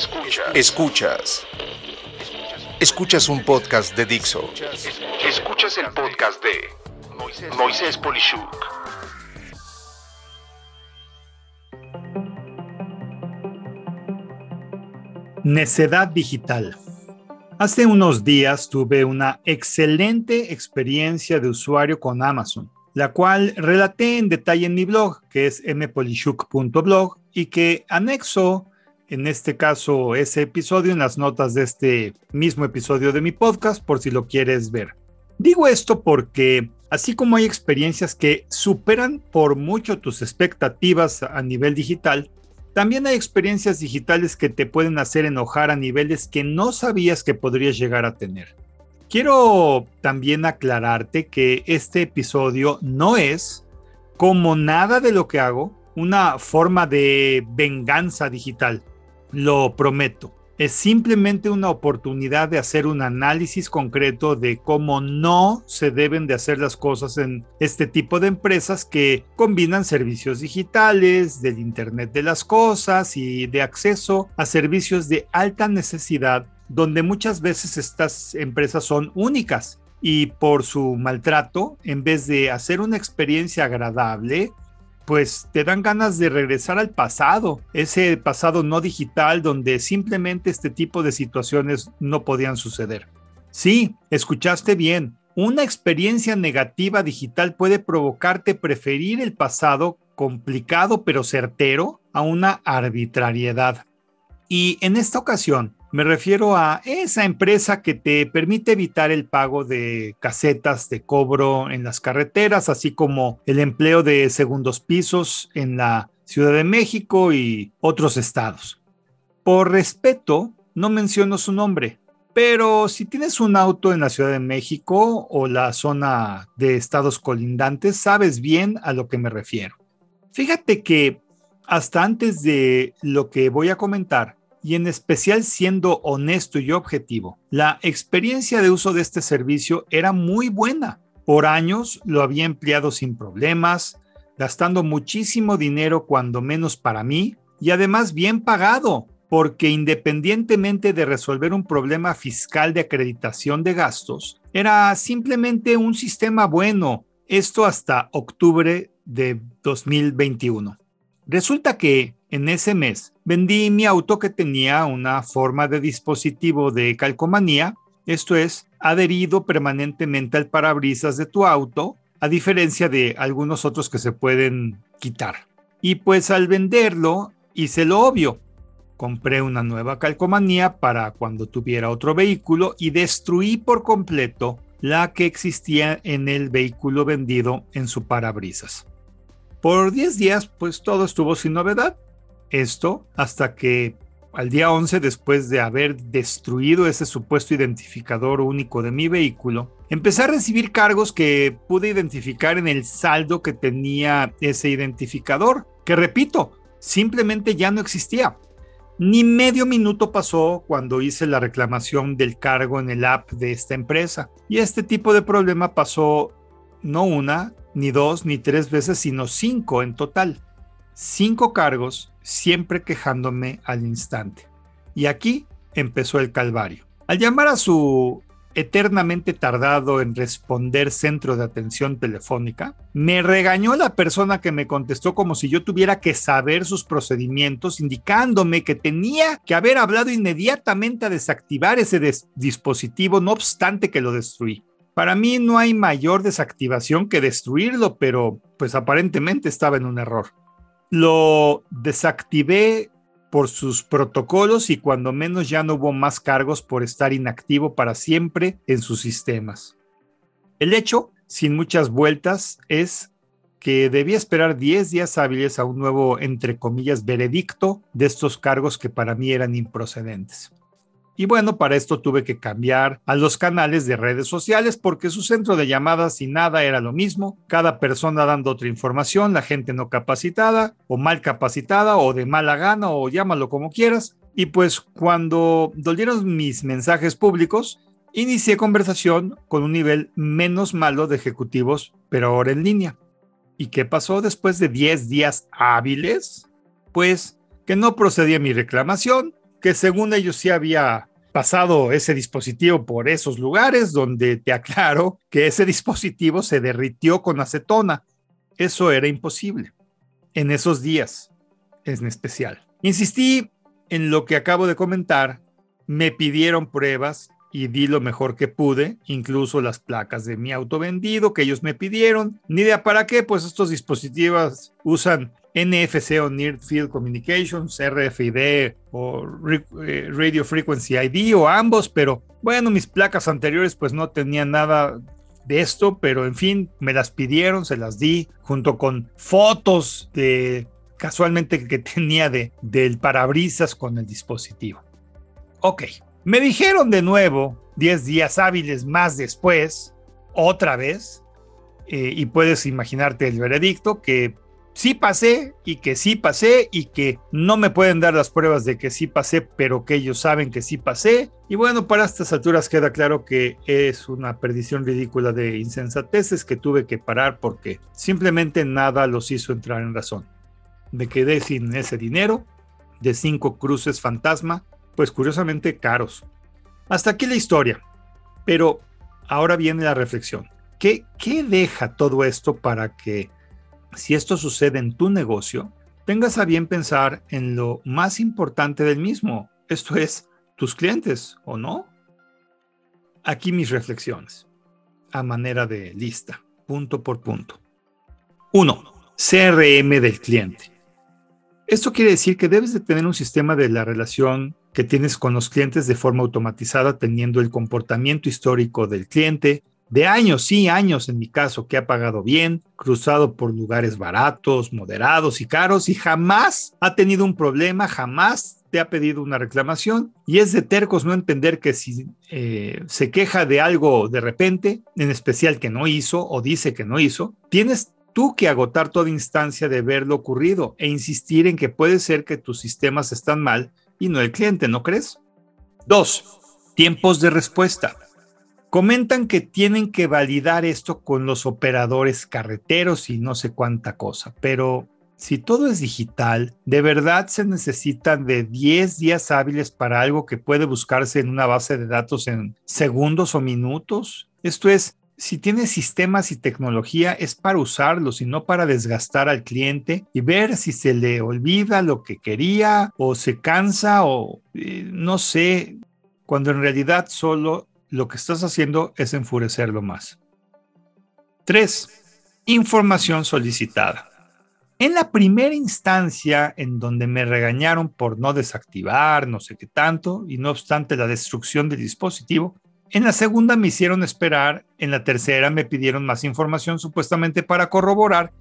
Escuchas. Escuchas. Escuchas un podcast de Dixo. Escuchas el podcast de Moisés Polishuk. Necedad digital. Hace unos días tuve una excelente experiencia de usuario con Amazon, la cual relaté en detalle en mi blog, que es mpolishuk.blog, y que anexo en este caso ese episodio en las notas de este mismo episodio de mi podcast por si lo quieres ver. Digo esto porque así como hay experiencias que superan por mucho tus expectativas a nivel digital, también hay experiencias digitales que te pueden hacer enojar a niveles que no sabías que podrías llegar a tener. Quiero también aclararte que este episodio no es, como nada de lo que hago, una forma de venganza digital. Lo prometo. Es simplemente una oportunidad de hacer un análisis concreto de cómo no se deben de hacer las cosas en este tipo de empresas que combinan servicios digitales, del Internet de las Cosas y de acceso a servicios de alta necesidad, donde muchas veces estas empresas son únicas y por su maltrato, en vez de hacer una experiencia agradable, pues te dan ganas de regresar al pasado, ese pasado no digital donde simplemente este tipo de situaciones no podían suceder. Sí, escuchaste bien. Una experiencia negativa digital puede provocarte preferir el pasado complicado pero certero a una arbitrariedad. Y en esta ocasión, me refiero a esa empresa que te permite evitar el pago de casetas de cobro en las carreteras, así como el empleo de segundos pisos en la Ciudad de México y otros estados. Por respeto, no menciono su nombre, pero si tienes un auto en la Ciudad de México o la zona de estados colindantes, sabes bien a lo que me refiero. Fíjate que hasta antes de lo que voy a comentar, y en especial siendo honesto y objetivo, la experiencia de uso de este servicio era muy buena. Por años lo había empleado sin problemas, gastando muchísimo dinero cuando menos para mí y además bien pagado, porque independientemente de resolver un problema fiscal de acreditación de gastos, era simplemente un sistema bueno, esto hasta octubre de 2021. Resulta que en ese mes vendí mi auto que tenía una forma de dispositivo de calcomanía, esto es, adherido permanentemente al parabrisas de tu auto, a diferencia de algunos otros que se pueden quitar. Y pues al venderlo hice lo obvio. Compré una nueva calcomanía para cuando tuviera otro vehículo y destruí por completo la que existía en el vehículo vendido en su parabrisas. Por 10 días, pues todo estuvo sin novedad. Esto hasta que al día 11, después de haber destruido ese supuesto identificador único de mi vehículo, empecé a recibir cargos que pude identificar en el saldo que tenía ese identificador, que repito, simplemente ya no existía. Ni medio minuto pasó cuando hice la reclamación del cargo en el app de esta empresa. Y este tipo de problema pasó no una, ni dos, ni tres veces, sino cinco en total. Cinco cargos, siempre quejándome al instante. Y aquí empezó el calvario. Al llamar a su eternamente tardado en responder centro de atención telefónica, me regañó la persona que me contestó como si yo tuviera que saber sus procedimientos, indicándome que tenía que haber hablado inmediatamente a desactivar ese dispositivo, no obstante que lo destruí. Para mí no hay mayor desactivación que destruirlo, pero pues aparentemente estaba en un error. Lo desactivé por sus protocolos y cuando menos ya no hubo más cargos por estar inactivo para siempre en sus sistemas. El hecho, sin muchas vueltas, es que debía esperar 10 días hábiles a un nuevo, entre comillas, veredicto de estos cargos que para mí eran improcedentes. Y bueno, para esto tuve que cambiar a los canales de redes sociales porque su centro de llamadas y nada era lo mismo, cada persona dando otra información, la gente no capacitada o mal capacitada o de mala gana o llámalo como quieras. Y pues cuando dolieron mis mensajes públicos, inicié conversación con un nivel menos malo de ejecutivos, pero ahora en línea. ¿Y qué pasó después de 10 días hábiles? Pues que no procedía mi reclamación, que según ellos sí había pasado ese dispositivo por esos lugares donde te aclaro que ese dispositivo se derritió con acetona. Eso era imposible en esos días en especial. Insistí en lo que acabo de comentar, me pidieron pruebas y di lo mejor que pude, incluso las placas de mi auto vendido que ellos me pidieron. Ni idea para qué, pues estos dispositivos usan NFC o Near Field Communications, RFID o eh, Radio Frequency ID o ambos, pero bueno, mis placas anteriores pues no tenían nada de esto, pero en fin, me las pidieron, se las di junto con fotos de casualmente que tenía de, del parabrisas con el dispositivo. Ok, me dijeron de nuevo, 10 días hábiles más después, otra vez, eh, y puedes imaginarte el veredicto, que sí pasé y que sí pasé y que no me pueden dar las pruebas de que sí pasé, pero que ellos saben que sí pasé. Y bueno, para estas alturas queda claro que es una perdición ridícula de insensateces que tuve que parar porque simplemente nada los hizo entrar en razón. Me quedé sin ese dinero de cinco cruces fantasma pues curiosamente caros. Hasta aquí la historia. Pero ahora viene la reflexión. ¿Qué, ¿Qué deja todo esto para que, si esto sucede en tu negocio, tengas a bien pensar en lo más importante del mismo? Esto es, tus clientes, ¿o no? Aquí mis reflexiones, a manera de lista, punto por punto. 1. CRM del cliente. Esto quiere decir que debes de tener un sistema de la relación que tienes con los clientes de forma automatizada, teniendo el comportamiento histórico del cliente, de años, sí, años en mi caso, que ha pagado bien, cruzado por lugares baratos, moderados y caros y jamás ha tenido un problema, jamás te ha pedido una reclamación y es de tercos no entender que si eh, se queja de algo de repente, en especial que no hizo o dice que no hizo, tienes tú que agotar toda instancia de ver lo ocurrido e insistir en que puede ser que tus sistemas están mal y no el cliente, ¿no crees? Dos, tiempos de respuesta. Comentan que tienen que validar esto con los operadores carreteros y no sé cuánta cosa, pero si todo es digital, ¿de verdad se necesitan de 10 días hábiles para algo que puede buscarse en una base de datos en segundos o minutos? Esto es, si tiene sistemas y tecnología es para usarlos y no para desgastar al cliente y ver si se le olvida lo que quería o se cansa o eh, no sé, cuando en realidad solo lo que estás haciendo es enfurecerlo más. 3. Información solicitada. En la primera instancia en donde me regañaron por no desactivar, no sé qué tanto, y no obstante la destrucción del dispositivo, en la segunda me hicieron esperar, en la tercera me pidieron más información supuestamente para corroborar.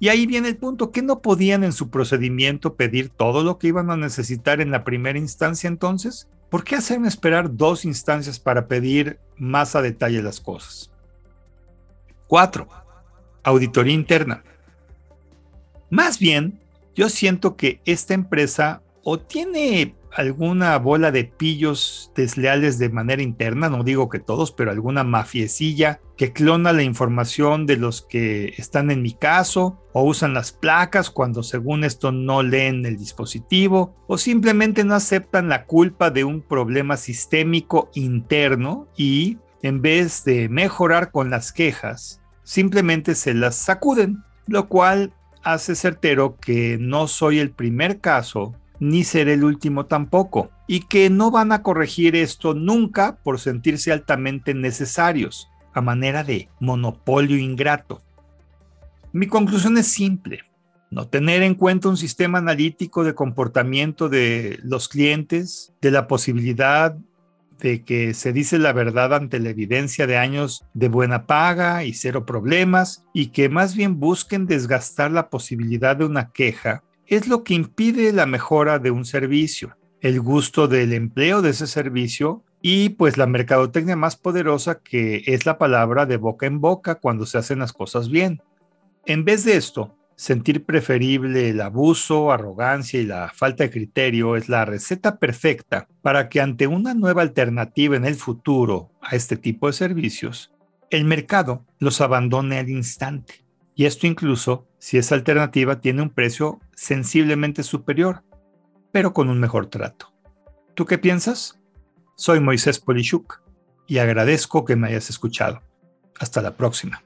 Y ahí viene el punto, que no podían en su procedimiento pedir todo lo que iban a necesitar en la primera instancia entonces? ¿Por qué hacerme esperar dos instancias para pedir más a detalle las cosas? 4. Auditoría interna. Más bien, yo siento que esta empresa o tiene alguna bola de pillos desleales de manera interna, no digo que todos, pero alguna mafiecilla que clona la información de los que están en mi caso, o usan las placas cuando según esto no leen el dispositivo, o simplemente no aceptan la culpa de un problema sistémico interno y, en vez de mejorar con las quejas, simplemente se las sacuden, lo cual hace certero que no soy el primer caso ni seré el último tampoco, y que no van a corregir esto nunca por sentirse altamente necesarios, a manera de monopolio ingrato. Mi conclusión es simple. No tener en cuenta un sistema analítico de comportamiento de los clientes, de la posibilidad de que se dice la verdad ante la evidencia de años de buena paga y cero problemas, y que más bien busquen desgastar la posibilidad de una queja es lo que impide la mejora de un servicio, el gusto del empleo de ese servicio y pues la mercadotecnia más poderosa que es la palabra de boca en boca cuando se hacen las cosas bien. En vez de esto, sentir preferible el abuso, arrogancia y la falta de criterio es la receta perfecta para que ante una nueva alternativa en el futuro a este tipo de servicios, el mercado los abandone al instante. Y esto incluso si esa alternativa tiene un precio sensiblemente superior, pero con un mejor trato. ¿Tú qué piensas? Soy Moisés Polishuk y agradezco que me hayas escuchado. Hasta la próxima.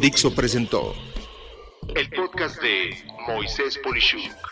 Dixo presentó el podcast de Moisés Polishuk.